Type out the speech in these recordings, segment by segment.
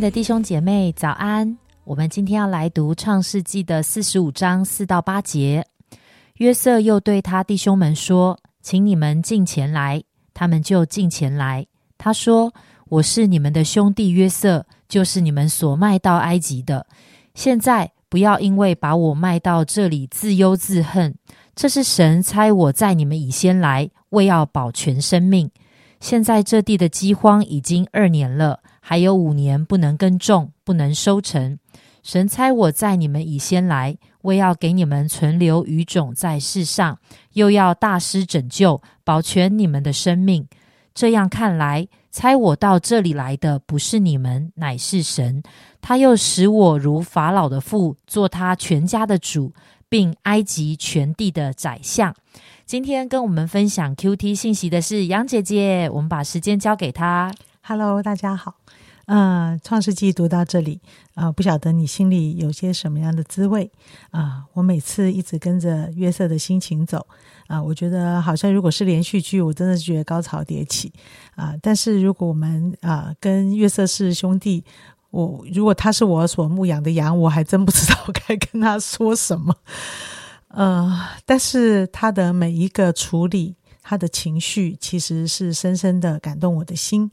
的弟兄姐妹，早安！我们今天要来读创世纪的四十五章四到八节。约瑟又对他弟兄们说：“请你们进前来。”他们就进前来。他说：“我是你们的兄弟约瑟，就是你们所卖到埃及的。现在不要因为把我卖到这里自忧自恨。这是神差我在你们以先来，为要保全生命。现在这地的饥荒已经二年了。”还有五年不能耕种，不能收成。神差我在你们以先来，为要给你们存留余种在世上，又要大施拯救，保全你们的生命。这样看来，猜我到这里来的不是你们，乃是神。他又使我如法老的父，做他全家的主，并埃及全地的宰相。今天跟我们分享 Q T 信息的是杨姐姐，我们把时间交给她。Hello，大家好。嗯，创世纪读到这里啊，不晓得你心里有些什么样的滋味啊？我每次一直跟着约瑟的心情走啊，我觉得好像如果是连续剧，我真的是觉得高潮迭起啊。但是如果我们啊跟约瑟是兄弟，我如果他是我所牧养的羊，我还真不知道该跟他说什么。呃，但是他的每一个处理，他的情绪，其实是深深的感动我的心。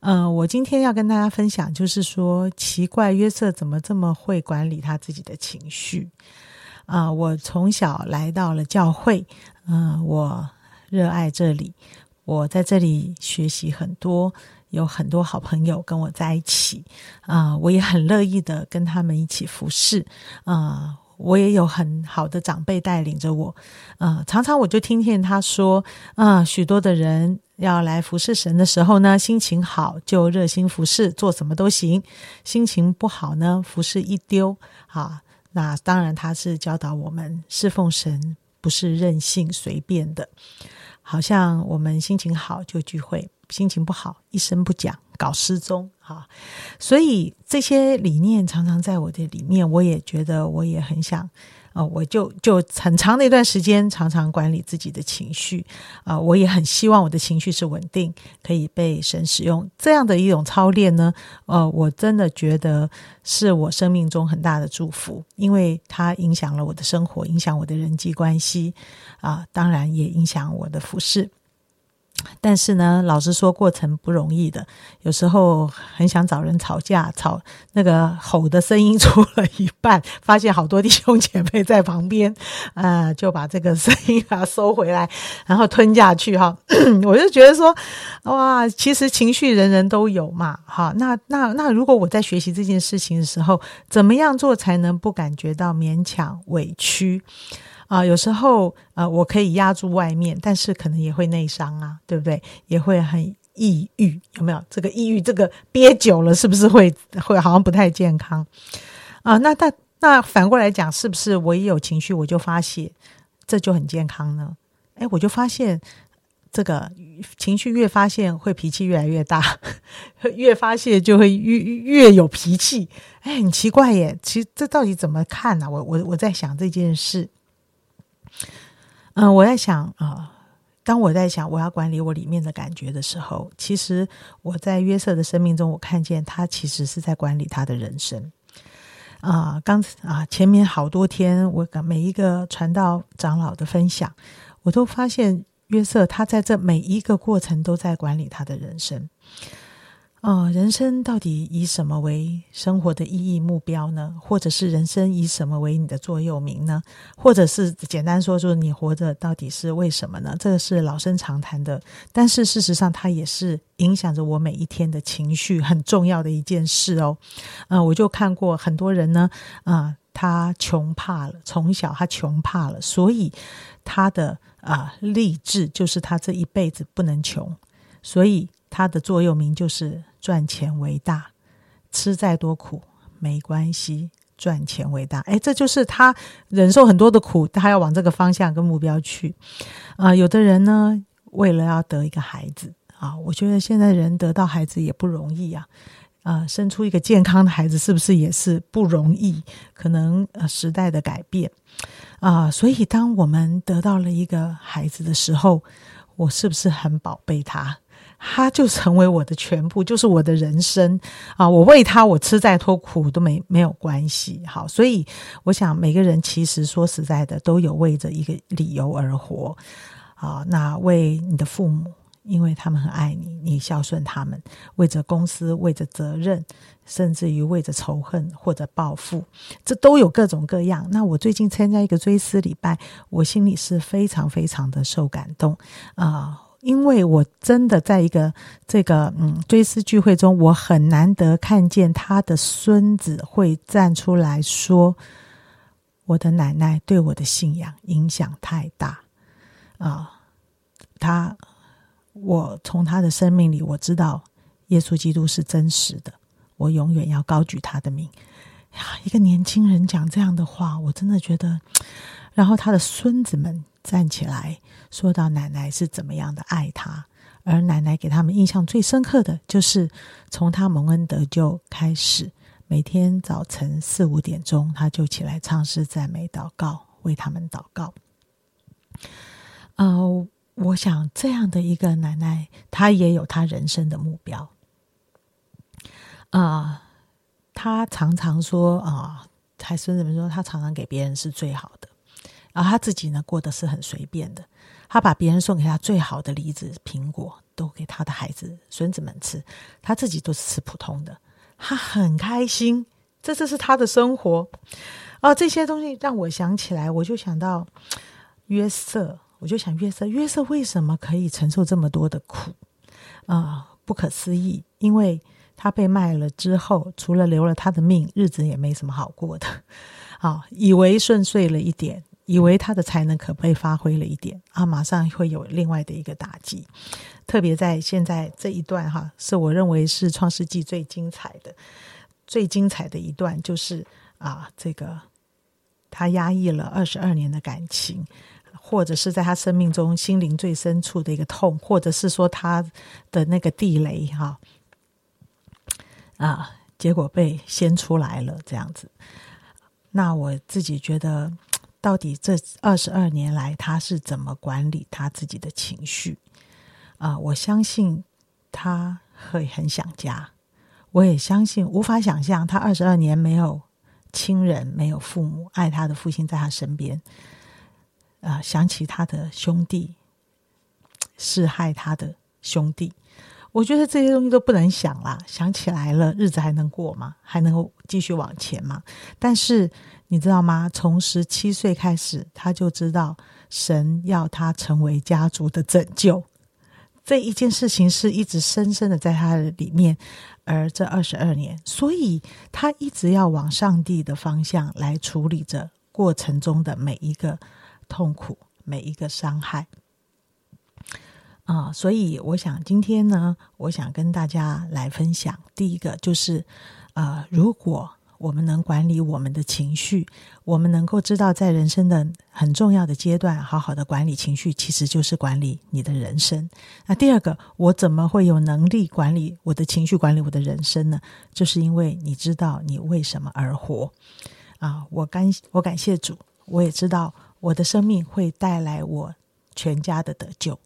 嗯，我今天要跟大家分享，就是说，奇怪约瑟怎么这么会管理他自己的情绪啊！我从小来到了教会，嗯，我热爱这里，我在这里学习很多，有很多好朋友跟我在一起啊，我也很乐意的跟他们一起服侍啊。我也有很好的长辈带领着我，啊，常常我就听见他说，啊，许多的人要来服侍神的时候呢，心情好就热心服侍，做什么都行；心情不好呢，服侍一丢，啊，那当然他是教导我们侍奉神不是任性随便的，好像我们心情好就聚会，心情不好一声不讲。搞失踪，哈，所以这些理念常常在我的里面，我也觉得我也很想，呃，我就就很长的一段时间，常常管理自己的情绪，啊，我也很希望我的情绪是稳定，可以被神使用。这样的一种操练呢，呃，我真的觉得是我生命中很大的祝福，因为它影响了我的生活，影响我的人际关系，啊，当然也影响我的服饰。但是呢，老实说，过程不容易的。有时候很想找人吵架，吵那个吼的声音出了一半，发现好多弟兄姐妹在旁边，啊，就把这个声音啊收回来，然后吞下去哈。我就觉得说，哇，其实情绪人人都有嘛，哈。那那那，如果我在学习这件事情的时候，怎么样做才能不感觉到勉强委屈？啊，有时候呃，我可以压住外面，但是可能也会内伤啊，对不对？也会很抑郁，有没有？这个抑郁，这个憋久了，是不是会会好像不太健康啊？那但那反过来讲，是不是我一有情绪我就发泄，这就很健康呢？哎，我就发现这个情绪越发现会脾气越来越大，越发泄就会越越有脾气。哎，很奇怪耶，其实这到底怎么看呢？我我我在想这件事。嗯，我在想啊，当我在想我要管理我里面的感觉的时候，其实我在约瑟的生命中，我看见他其实是在管理他的人生。啊，刚啊，前面好多天，我每一个传道长老的分享，我都发现约瑟他在这每一个过程都在管理他的人生。啊，人生到底以什么为生活的意义目标呢？或者是人生以什么为你的座右铭呢？或者是简单说说你活着到底是为什么呢？这个是老生常谈的，但是事实上它也是影响着我每一天的情绪很重要的一件事哦。嗯，我就看过很多人呢，啊，他穷怕了，从小他穷怕了，所以他的啊励志就是他这一辈子不能穷，所以他的座右铭就是。赚钱为大，吃再多苦没关系，赚钱为大。哎，这就是他忍受很多的苦，他要往这个方向跟目标去。啊，有的人呢，为了要得一个孩子啊，我觉得现在人得到孩子也不容易啊。啊，生出一个健康的孩子是不是也是不容易？可能呃时代的改变啊，所以当我们得到了一个孩子的时候，我是不是很宝贝他？他就成为我的全部，就是我的人生啊！我为他，我吃再多苦都没没有关系。好，所以我想每个人其实说实在的，都有为着一个理由而活啊。那为你的父母，因为他们很爱你，你孝顺他们；为着公司，为着责任，甚至于为着仇恨或者报复，这都有各种各样。那我最近参加一个追思礼拜，我心里是非常非常的受感动啊。因为我真的在一个这个嗯追思聚会中，我很难得看见他的孙子会站出来说：“我的奶奶对我的信仰影响太大啊！”他，我从他的生命里我知道耶稣基督是真实的，我永远要高举他的名。呀，一个年轻人讲这样的话，我真的觉得。然后他的孙子们站起来。说到奶奶是怎么样的爱他，而奶奶给他们印象最深刻的就是从他蒙恩得救开始，每天早晨四五点钟他就起来唱诗赞美祷告，为他们祷告。呃，我想这样的一个奶奶，她也有她人生的目标。啊，她常常说啊，还孙子们说，她常常给别人是最好的，而他自己呢，过得是很随便的。他把别人送给他最好的梨子、苹果都给他的孩子、孙子们吃，他自己都是吃普通的。他很开心，这就是他的生活。啊，这些东西让我想起来，我就想到约瑟，我就想约瑟，约瑟为什么可以承受这么多的苦？啊，不可思议，因为他被卖了之后，除了留了他的命，日子也没什么好过的。啊，以为顺遂了一点。以为他的才能可被发挥了一点啊，马上会有另外的一个打击。特别在现在这一段哈，是我认为是创世纪最精彩的、最精彩的一段，就是啊，这个他压抑了二十二年的感情，或者是在他生命中心灵最深处的一个痛，或者是说他的那个地雷哈啊，结果被掀出来了这样子。那我自己觉得。到底这二十二年来，他是怎么管理他自己的情绪？啊，我相信他会很想家。我也相信，无法想象他二十二年没有亲人、没有父母爱他的父亲在他身边。啊，想起他的兄弟，是害他的兄弟。我觉得这些东西都不能想啦，想起来了，日子还能过吗？还能够继续往前吗？但是你知道吗？从十七岁开始，他就知道神要他成为家族的拯救，这一件事情是一直深深的在他的里面。而这二十二年，所以他一直要往上帝的方向来处理着过程中的每一个痛苦，每一个伤害。啊，所以我想今天呢，我想跟大家来分享。第一个就是，呃，如果我们能管理我们的情绪，我们能够知道在人生的很重要的阶段，好好的管理情绪，其实就是管理你的人生。那第二个，我怎么会有能力管理我的情绪，管理我的人生呢？就是因为你知道你为什么而活。啊，我感我感谢主，我也知道我的生命会带来我全家的得救。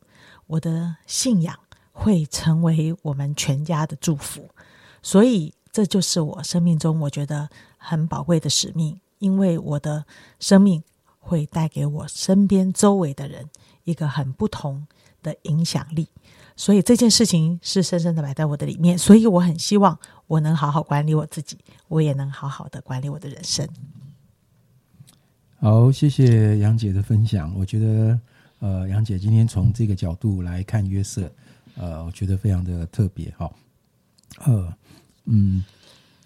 我的信仰会成为我们全家的祝福，所以这就是我生命中我觉得很宝贵的使命。因为我的生命会带给我身边周围的人一个很不同的影响力，所以这件事情是深深的摆在我的里面。所以我很希望我能好好管理我自己，我也能好好的管理我的人生。好，谢谢杨姐的分享，我觉得。呃，杨姐今天从这个角度来看约瑟，呃，我觉得非常的特别哈。呃，嗯，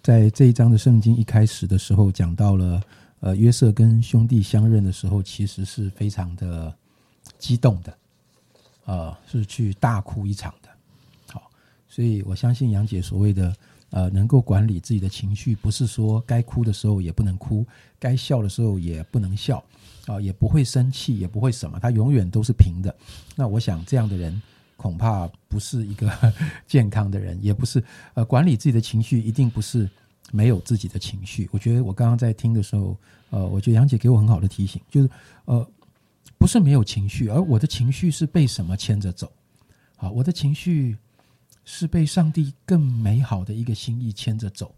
在这一章的圣经一开始的时候讲到了，呃，约瑟跟兄弟相认的时候，其实是非常的激动的，呃，是去大哭一场的。好，所以我相信杨姐所谓的。呃，能够管理自己的情绪，不是说该哭的时候也不能哭，该笑的时候也不能笑，啊，也不会生气，也不会什么，他永远都是平的。那我想这样的人恐怕不是一个 健康的人，也不是呃管理自己的情绪，一定不是没有自己的情绪。我觉得我刚刚在听的时候，呃，我觉得杨姐给我很好的提醒，就是呃，不是没有情绪，而我的情绪是被什么牵着走？好，我的情绪是被上帝更美好的一个心意牵着走，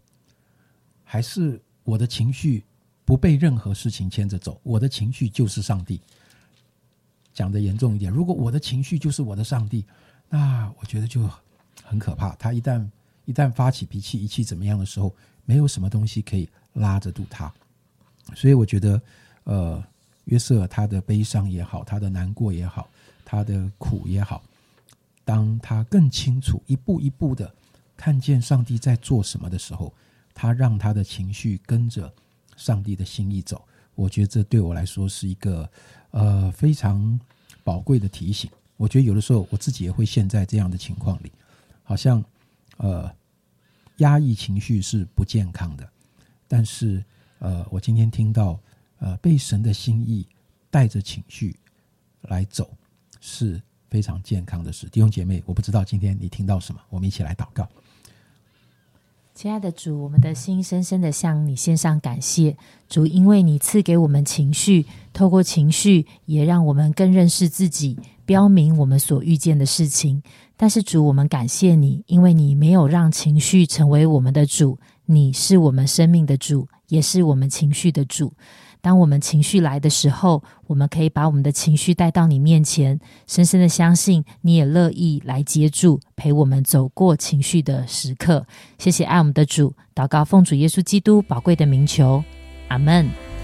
还是我的情绪不被任何事情牵着走？我的情绪就是上帝。讲的严重一点，如果我的情绪就是我的上帝，那我觉得就很可怕。他一旦一旦发起脾气，一气怎么样的时候，没有什么东西可以拉着住他。所以我觉得，呃，约瑟他的悲伤也好，他的难过也好，他的苦也好。当他更清楚一步一步的看见上帝在做什么的时候，他让他的情绪跟着上帝的心意走。我觉得这对我来说是一个呃非常宝贵的提醒。我觉得有的时候我自己也会陷在这样的情况里，好像呃压抑情绪是不健康的。但是呃，我今天听到呃被神的心意带着情绪来走是。非常健康的事，弟兄姐妹，我不知道今天你听到什么，我们一起来祷告。亲爱的主，我们的心深深的向你献上感谢，主，因为你赐给我们情绪，透过情绪也让我们更认识自己，标明我们所遇见的事情。但是主，我们感谢你，因为你没有让情绪成为我们的主，你是我们生命的主，也是我们情绪的主。当我们情绪来的时候，我们可以把我们的情绪带到你面前，深深的相信你也乐意来接住，陪我们走过情绪的时刻。谢谢爱我们的主，祷告奉主耶稣基督宝贵的名求，阿门。